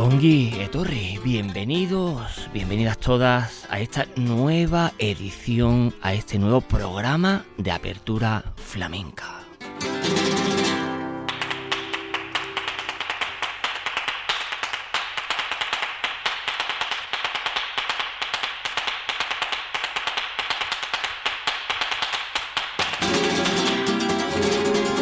zalen saioa. bienvenidos, bienvenidas todas a esta nueva edición, a este nuevo programa de apertura flamenca.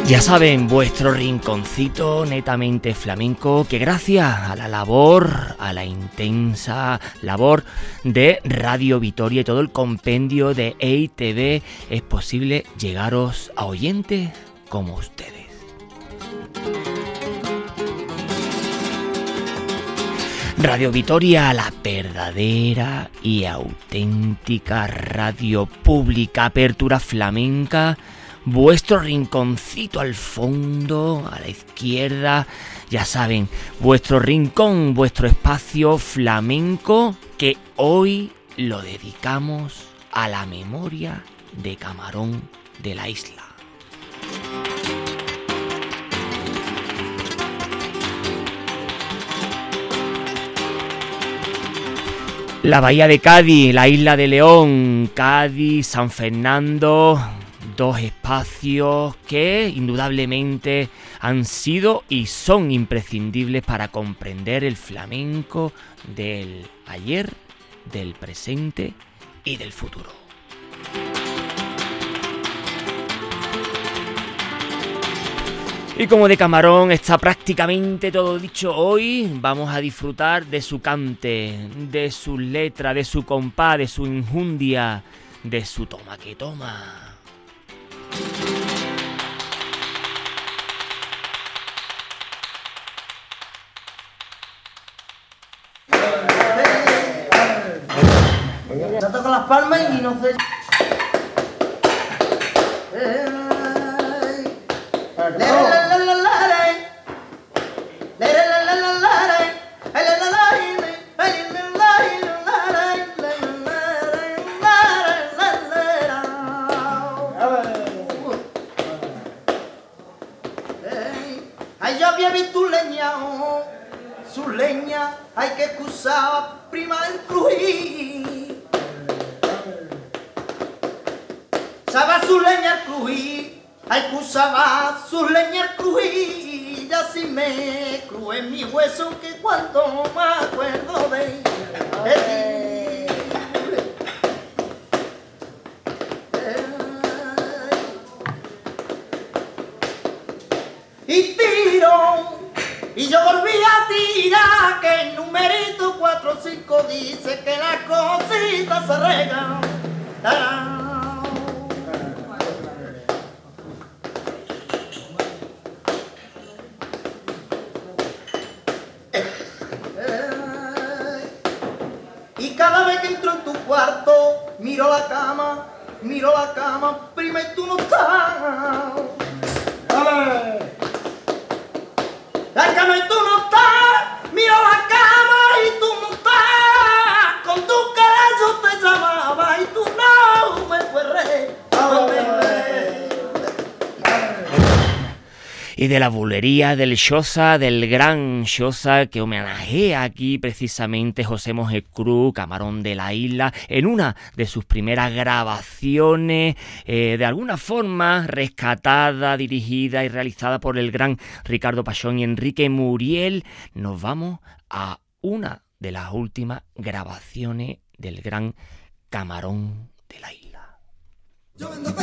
Ya saben, vuestro rinconcito netamente flamenco, que gracias a la labor, a la intensa labor de Radio Vitoria y todo el compendio de EITV, es posible llegaros a oyentes como ustedes. Radio Vitoria, la verdadera y auténtica radio pública, apertura flamenca vuestro rinconcito al fondo, a la izquierda, ya saben, vuestro rincón, vuestro espacio flamenco que hoy lo dedicamos a la memoria de Camarón de la isla. La bahía de Cádiz, la isla de León, Cádiz, San Fernando, dos espacios que indudablemente han sido y son imprescindibles para comprender el flamenco del ayer, del presente y del futuro. Y como de camarón está prácticamente todo dicho hoy, vamos a disfrutar de su cante, de su letra, de su compás, de su injundia, de su toma que toma. Ya toco las palmas y no sé. miro la cama, miro la cama, prima y tú no estás. ¡Dale! La cama y tú no estás, miro la cama y tú no estás. Con tu carajo te llamaba y tú no me fuerres. y de la bulería del Shosa, del gran Shosa que homenajea aquí precisamente José Moje Cruz, camarón de la isla, en una de sus primeras grabaciones, eh, de alguna forma rescatada, dirigida y realizada por el gran Ricardo Pachón y Enrique Muriel. Nos vamos a una de las últimas grabaciones del gran camarón de la isla. Yo vendo.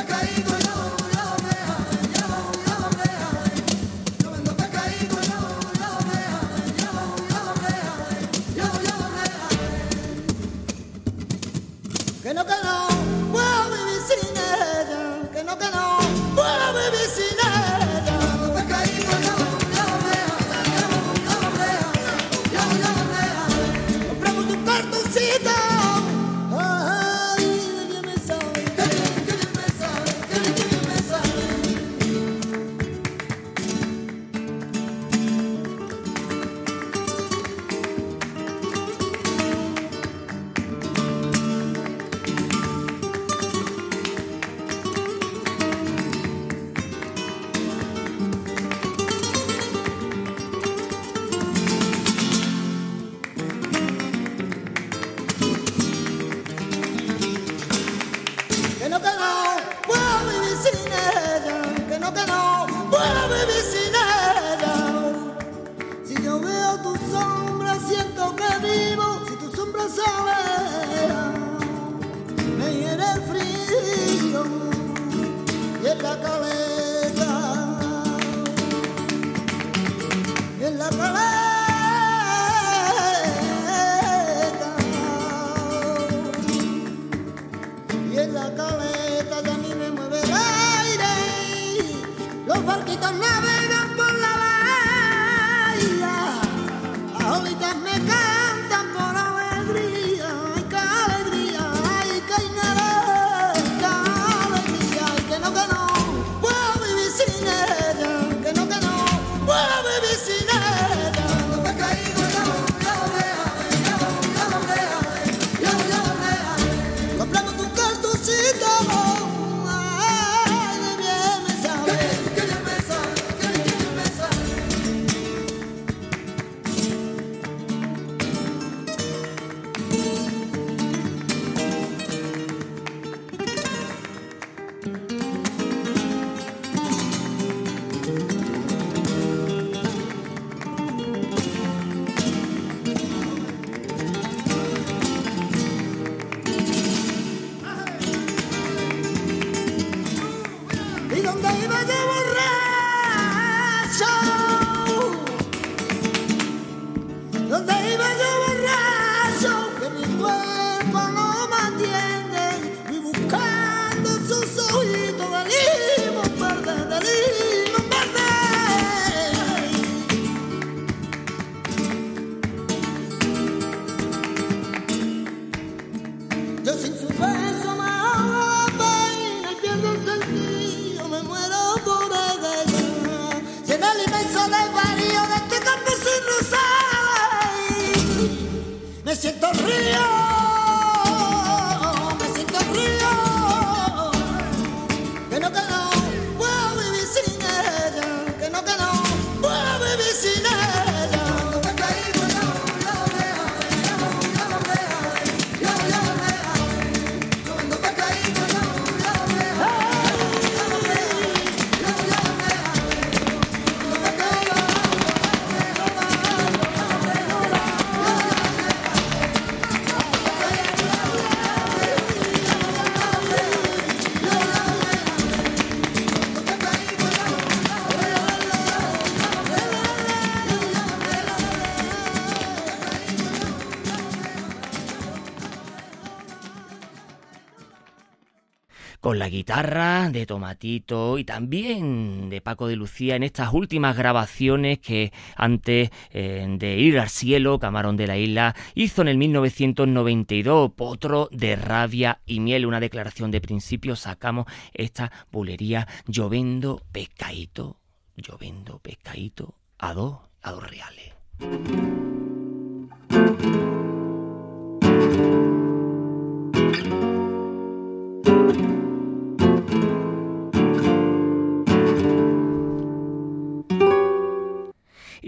guitarra de Tomatito y también de Paco de Lucía en estas últimas grabaciones que antes eh, de ir al cielo, Camarón de la Isla, hizo en el 1992, Potro de Rabia y Miel, una declaración de principio, sacamos esta bulería, llovendo pescadito, yo pescadito a dos, a dos reales.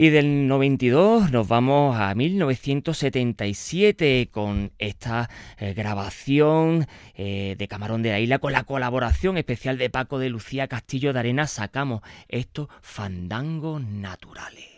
Del 92 nos vamos a 1977 con esta eh, grabación eh, de Camarón de la Isla con la colaboración especial de Paco de Lucía Castillo de Arena. Sacamos estos fandangos naturales.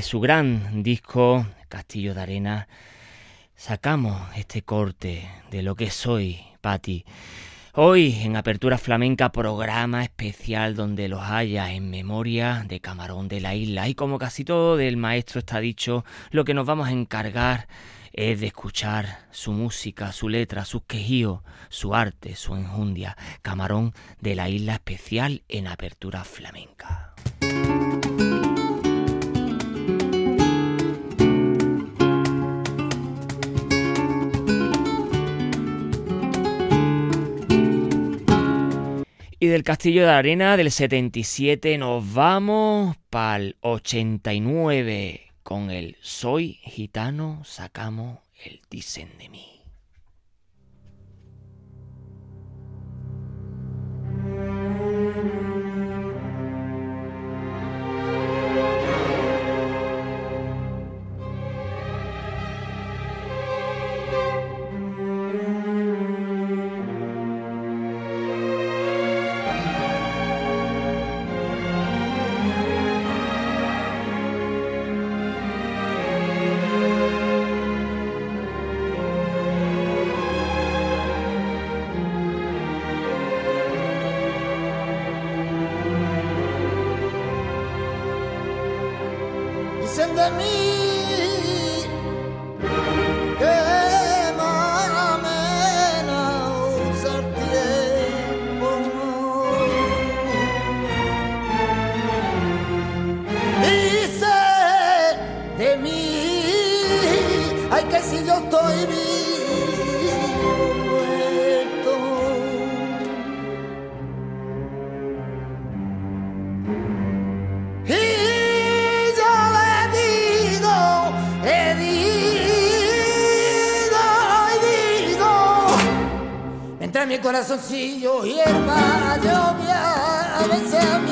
su gran disco Castillo de Arena, sacamos este corte de lo que soy, Patti. Hoy en Apertura Flamenca programa especial donde los haya en memoria de Camarón de la Isla. Y como casi todo del maestro está dicho, lo que nos vamos a encargar es de escuchar su música, su letra, sus quejíos, su arte, su enjundia. Camarón de la Isla especial en Apertura Flamenca. Y del Castillo de Arena del 77 nos vamos para el 89 con el Soy gitano, sacamos el dicen de mí. corazoncillo hierba lluvia a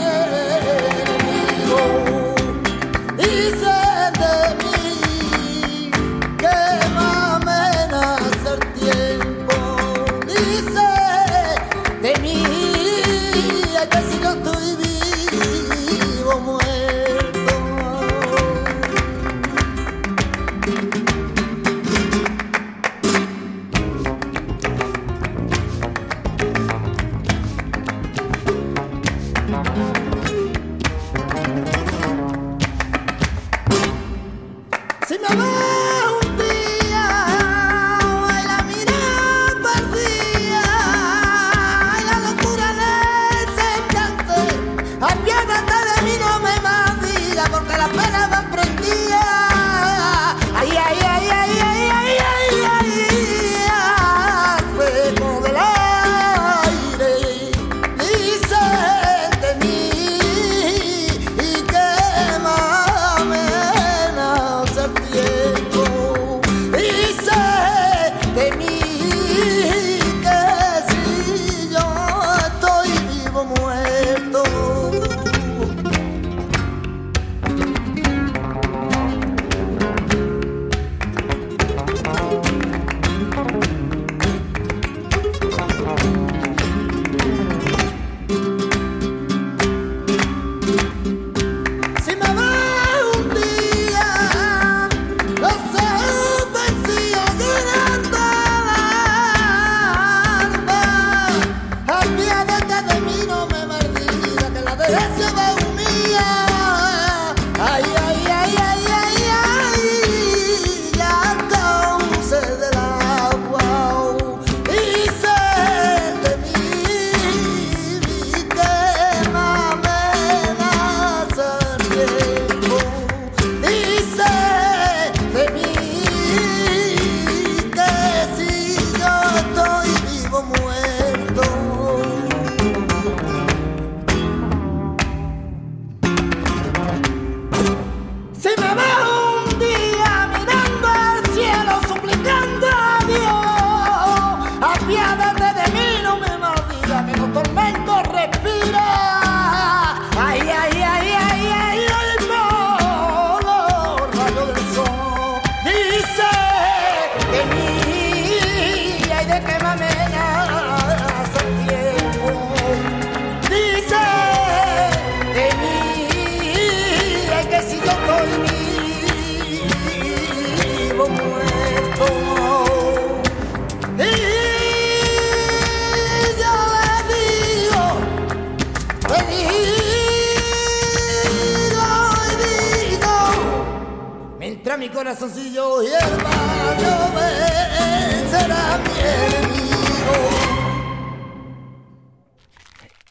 y el.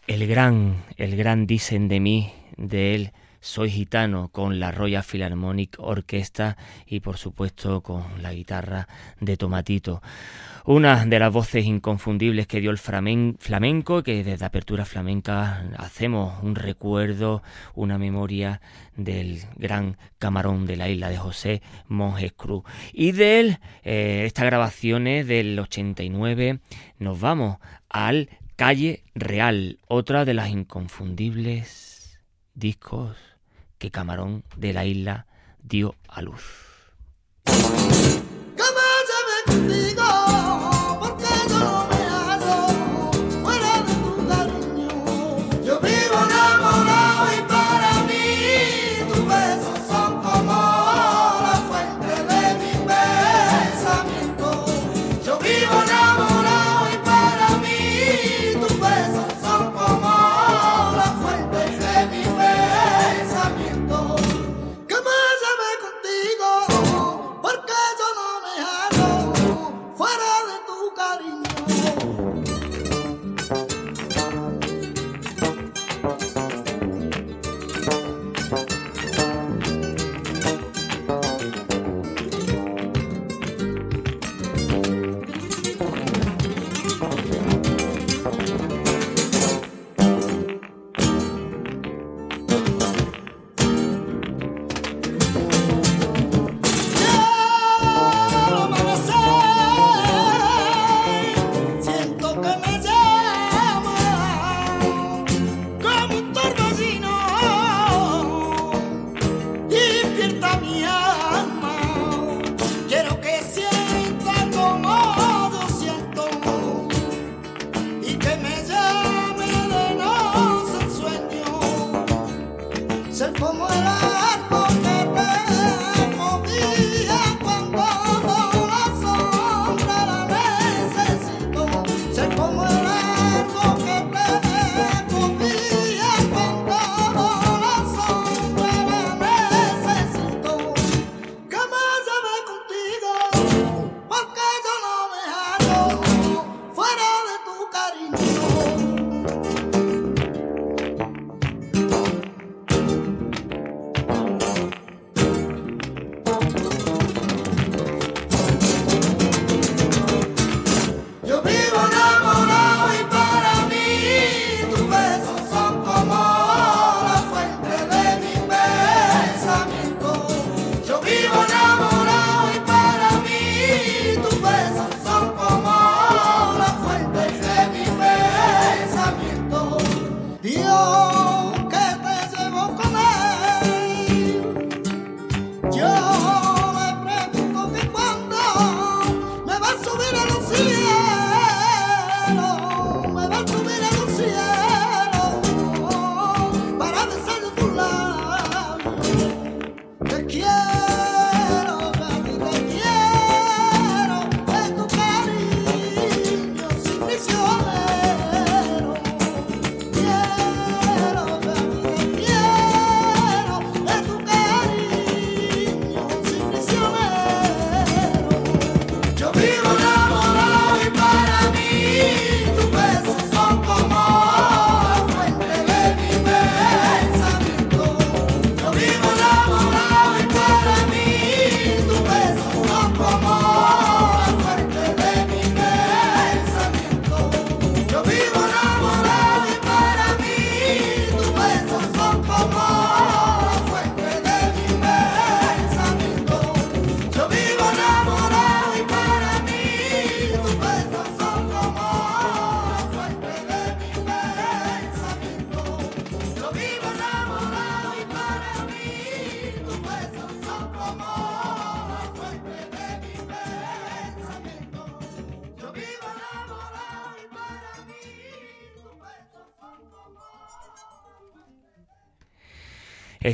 El gran, el gran dicen de mí, de él soy Gitano con la Royal Philharmonic Orchestra y por supuesto con la guitarra de Tomatito. Una de las voces inconfundibles que dio el flamenco, que desde Apertura Flamenca hacemos un recuerdo, una memoria del gran camarón de la isla de José Monjes Cruz. Y de él, estas grabaciones del eh, 89, nos vamos al Calle Real, otra de las inconfundibles discos que Camarón de la isla dio a luz.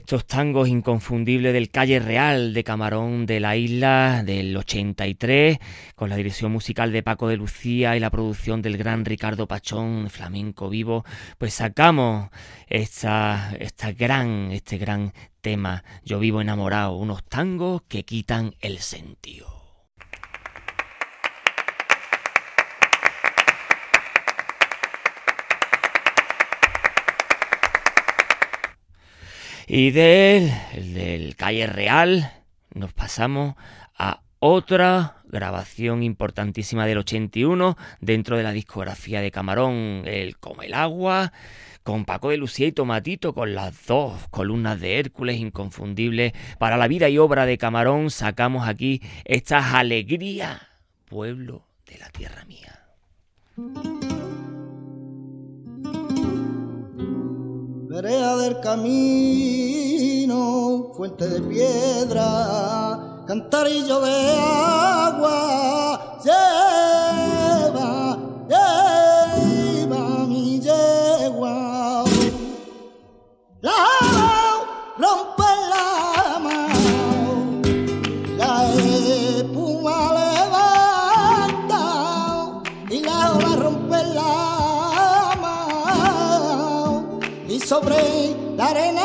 Estos tangos inconfundibles del Calle Real de Camarón de la Isla del 83, con la dirección musical de Paco de Lucía y la producción del gran Ricardo Pachón, flamenco vivo, pues sacamos esta, esta gran, este gran tema, Yo vivo enamorado, unos tangos que quitan el sentido. Y del, del Calle Real nos pasamos a otra grabación importantísima del 81 dentro de la discografía de Camarón, el Como el Agua, con Paco de Lucía y Tomatito, con las dos columnas de Hércules inconfundibles. Para la vida y obra de Camarón sacamos aquí esta alegría, pueblo de la tierra mía. Vereda del camino, fuente de piedra, cantarillo de agua, lleva, lleva mi yegua. Sobre la arena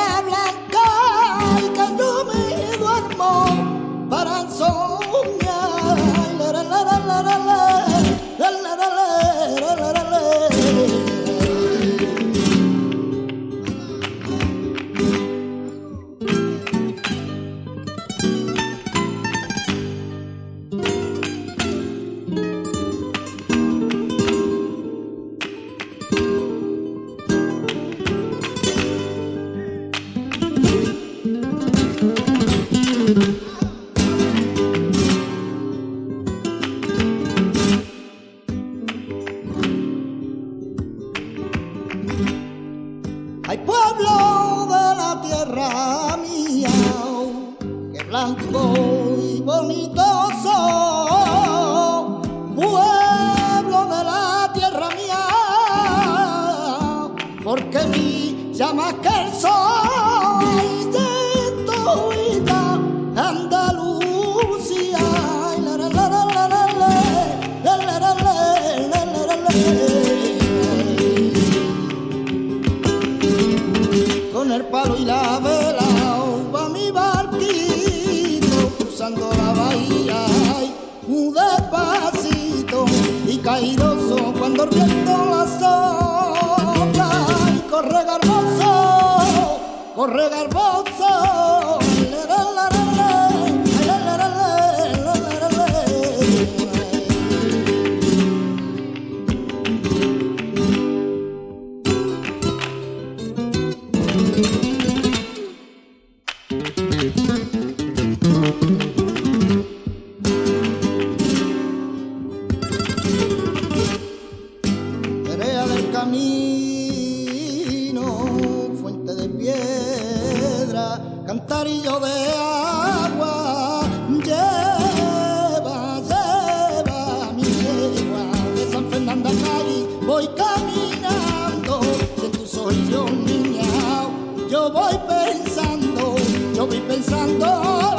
pensando,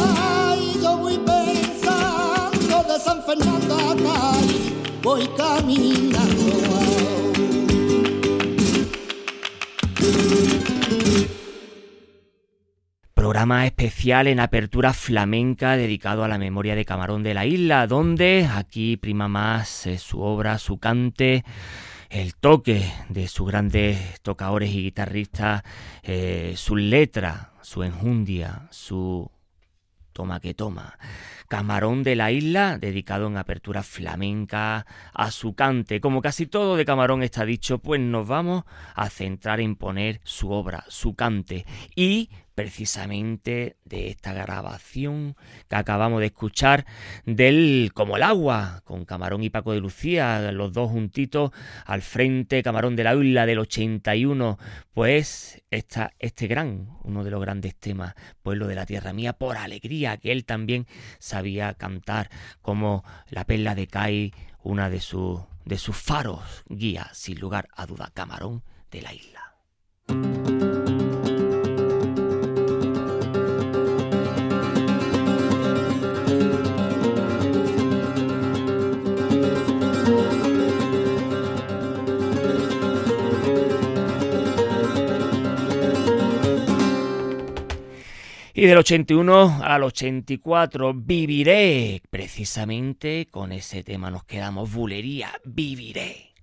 yo voy pensando de San Fernando voy caminando. Programa especial en apertura flamenca dedicado a la memoria de Camarón de la Isla, donde aquí prima más eh, su obra, su cante, el toque de sus grandes tocadores y guitarristas, eh, su letra, su enjundia, su toma que toma. Camarón de la Isla, dedicado en apertura flamenca a su cante. Como casi todo de Camarón está dicho, pues nos vamos a centrar en poner su obra, su cante. Y precisamente de esta grabación que acabamos de escuchar del Como el agua, con Camarón y Paco de Lucía, los dos juntitos al frente, Camarón de la Isla del 81, pues esta, este gran, uno de los grandes temas, Pueblo de la Tierra Mía, por alegría, que él también sabía cantar como la perla de Cai, una de, sus de sus faros guía, sin lugar a duda, Camarón de la Isla. Y del 81 al 84, Viviré. Precisamente con ese tema nos quedamos, Bulería, Viviré.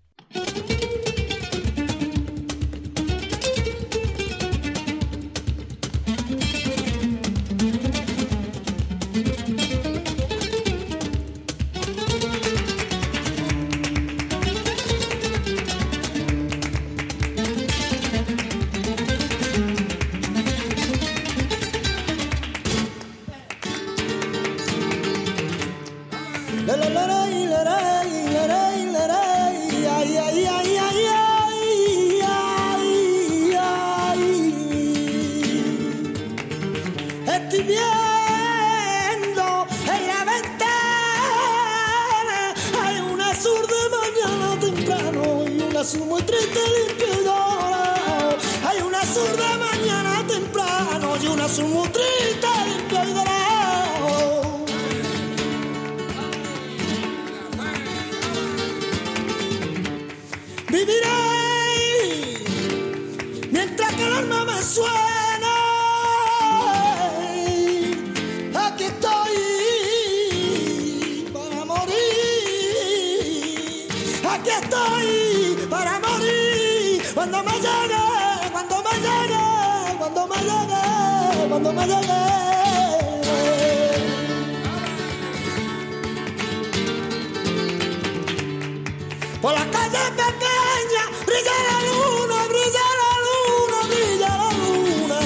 Por la calle pequeña, brisa la luna, brilla la luna, brilla la luna.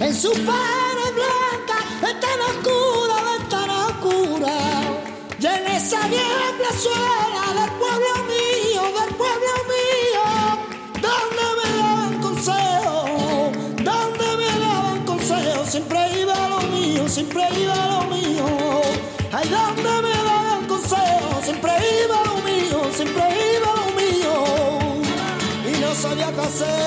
En su pare blanca, en tan cura, en llené esa vieja plazuela. Después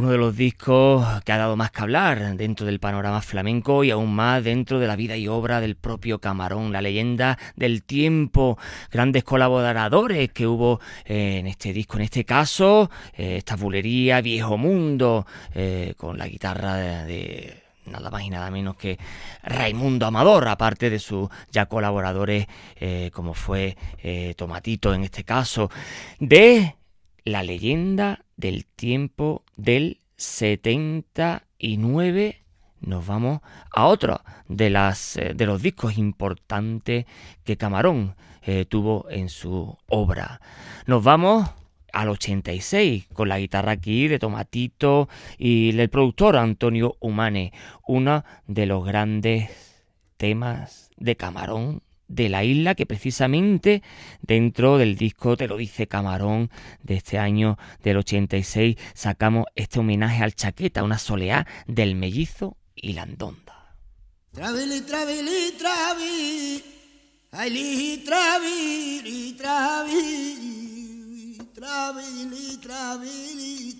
Uno de los discos que ha dado más que hablar dentro del panorama flamenco y aún más dentro de la vida y obra del propio Camarón, la leyenda del tiempo, grandes colaboradores que hubo eh, en este disco, en este caso, eh, esta bulería Viejo Mundo, eh, con la guitarra de, nada más y nada menos que Raimundo Amador, aparte de sus ya colaboradores como fue Tomatito en este caso, de la leyenda del tiempo del 79 nos vamos a otro de las eh, de los discos importantes que Camarón eh, tuvo en su obra. Nos vamos al 86 con la guitarra aquí de Tomatito y el productor Antonio Humane, uno de los grandes temas de Camarón de la isla que precisamente dentro del disco Te lo dice Camarón de este año del 86 sacamos este homenaje al Chaqueta, una soleá del mellizo y la andonda. Travili, travili, travi, ay, li, travili, travi, travili, travili,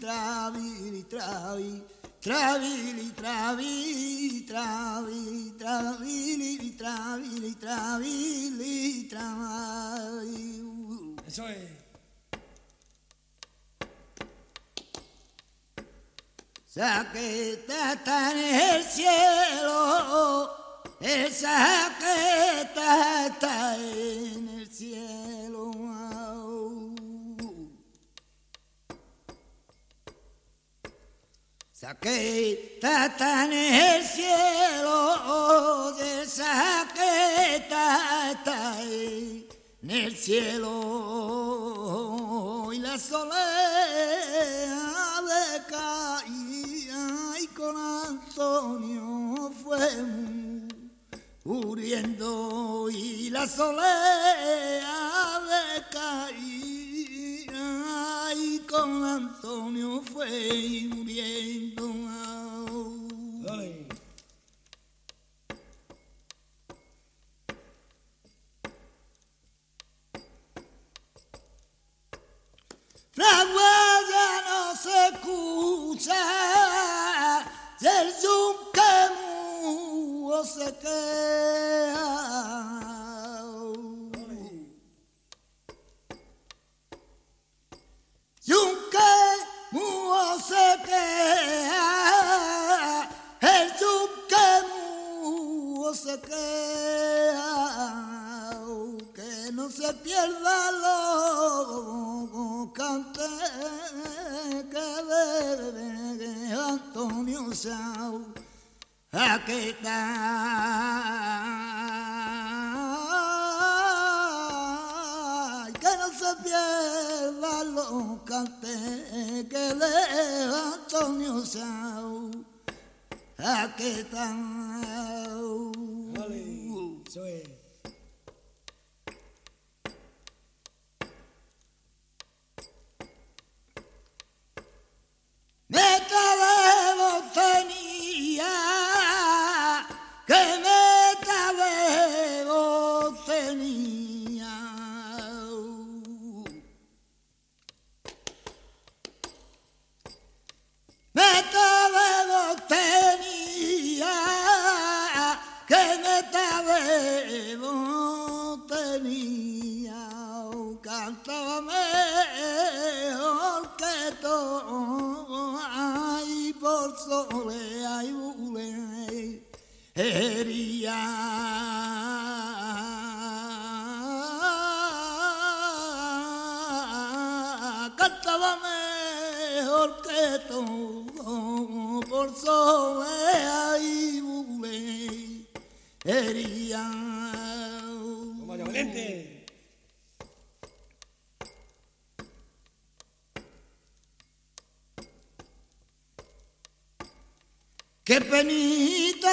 travili, travi, travili, travi, travi, travili, travili, travili, travi. Eso es. Saqueta está en el cielo, el saqueta está en el cielo. Saqueta está en el cielo, el saqueta está en el cielo. Y la soledad caía y con Antonio fue muriendo. Y la soledad caía y con Antonio fue muriendo. Ay. Fraguada no se escucha, el yunque se queda. Antonio Sao, aquí está. cante que le Antonio que que no por sole, ay, Vamos, Valente. Qué penita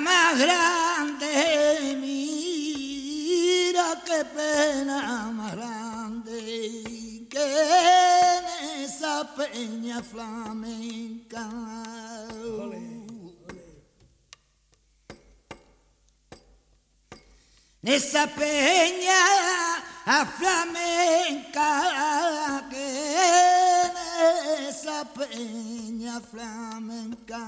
más grande, mira qué pena más grande que en esa peña flamenca. Esa peña a flamenca que esa peña flamenca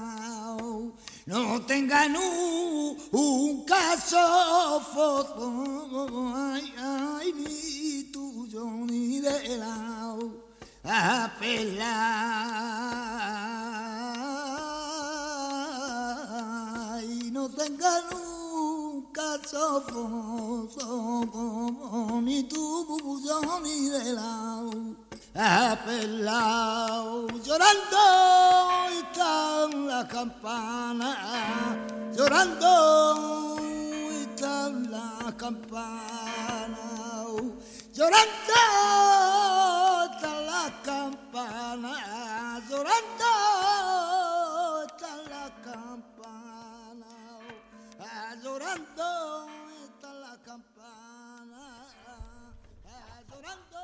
no tengan un, un caso foto ay, ay, ni tuyo ni de lado a pelar un caso foto ni tuyo ni de lado apelao llorando están la campana llorando están la campana llorando está la campana llorando llorando está la campana. Llorando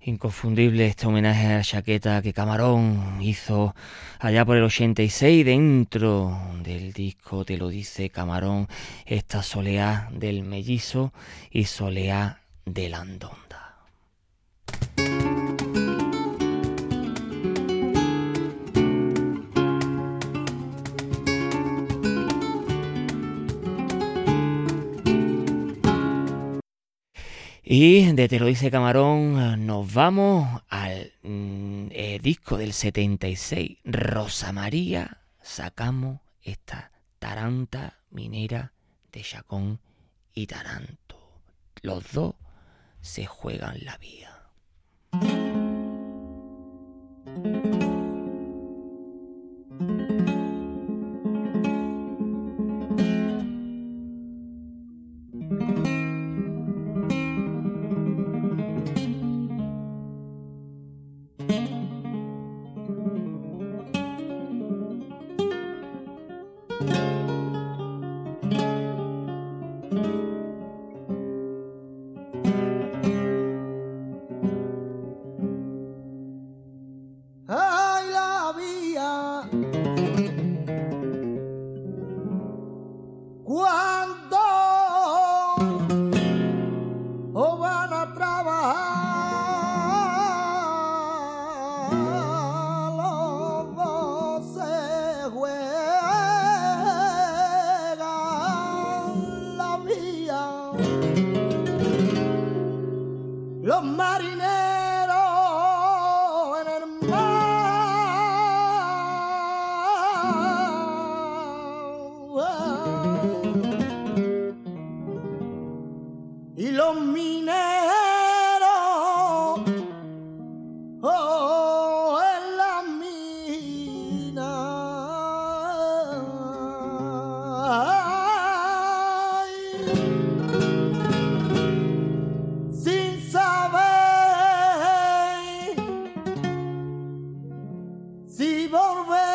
Inconfundible este homenaje a la chaqueta que Camarón hizo allá por el 86 dentro del disco Te lo dice Camarón, esta soleá del mellizo y soleá de la Y de Te lo dice Camarón nos vamos al mm, eh, disco del 76, Rosa María, sacamos esta taranta minera de Chacón y Taranto. Los dos se juegan la vida. Si volver.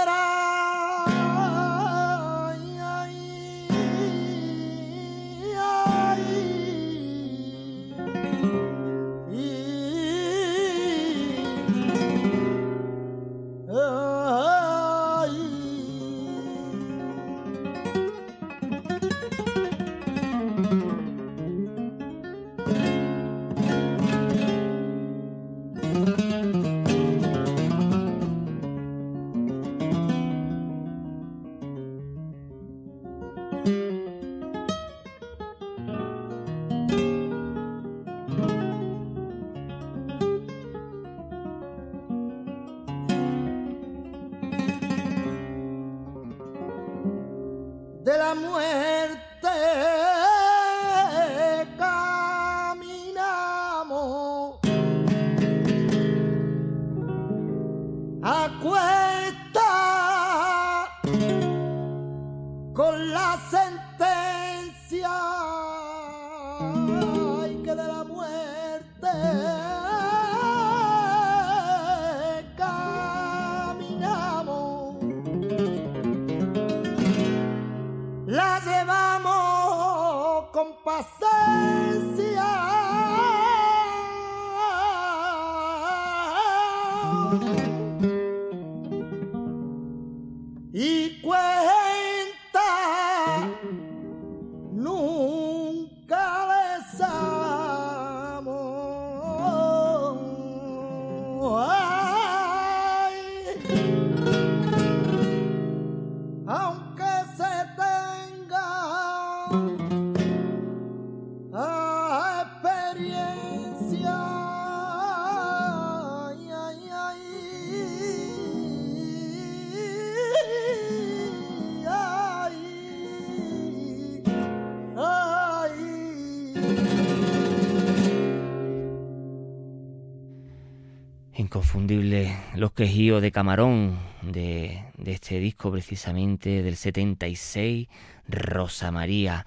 Inconfundible los quejíos de Camarón de, de este disco precisamente del 76, Rosa María.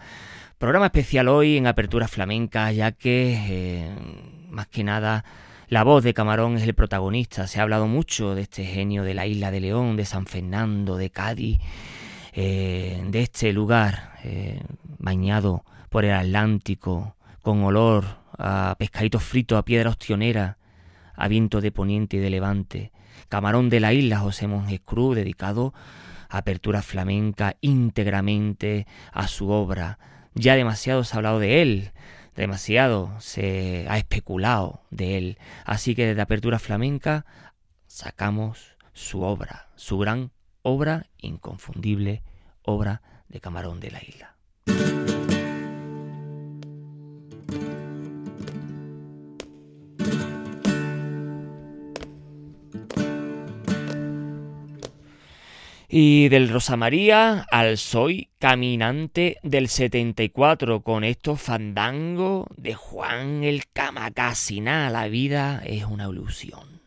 Programa especial hoy en Apertura Flamenca, ya que eh, más que nada la voz de Camarón es el protagonista. Se ha hablado mucho de este genio de la isla de León, de San Fernando, de Cádiz, eh, de este lugar eh, bañado por el Atlántico, con olor a pescadito frito, a piedra ostionera, a viento de poniente y de levante. Camarón de la isla, José Monjes Cruz, dedicado a apertura flamenca íntegramente a su obra. Ya demasiado se ha hablado de él, demasiado se ha especulado de él. Así que desde apertura flamenca sacamos su obra, su gran obra inconfundible, obra de Camarón de la isla. Y del Rosa María al Soy Caminante del 74 con estos fandangos de Juan el Camacasina. La vida es una ilusión.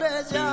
Una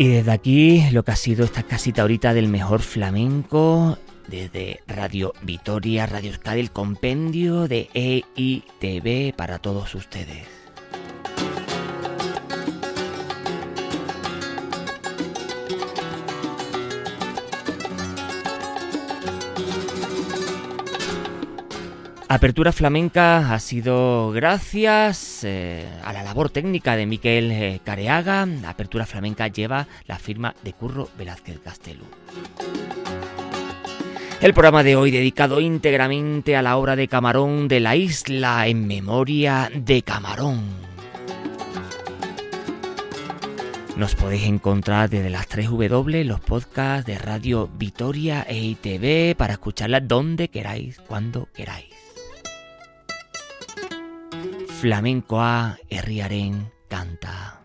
Y desde aquí, lo que ha sido esta casita ahorita del mejor flamenco, desde Radio Vitoria, Radio Euskadi, el compendio de EITV para todos ustedes. Apertura Flamenca ha sido gracias eh, a la labor técnica de Miquel eh, Careaga. Apertura Flamenca lleva la firma de Curro Velázquez Castelu. El programa de hoy dedicado íntegramente a la obra de Camarón de la isla en memoria de Camarón. Nos podéis encontrar desde las 3 W los podcasts de Radio Vitoria e ITV para escucharlas donde queráis, cuando queráis. Flamencoa herriaren kanta.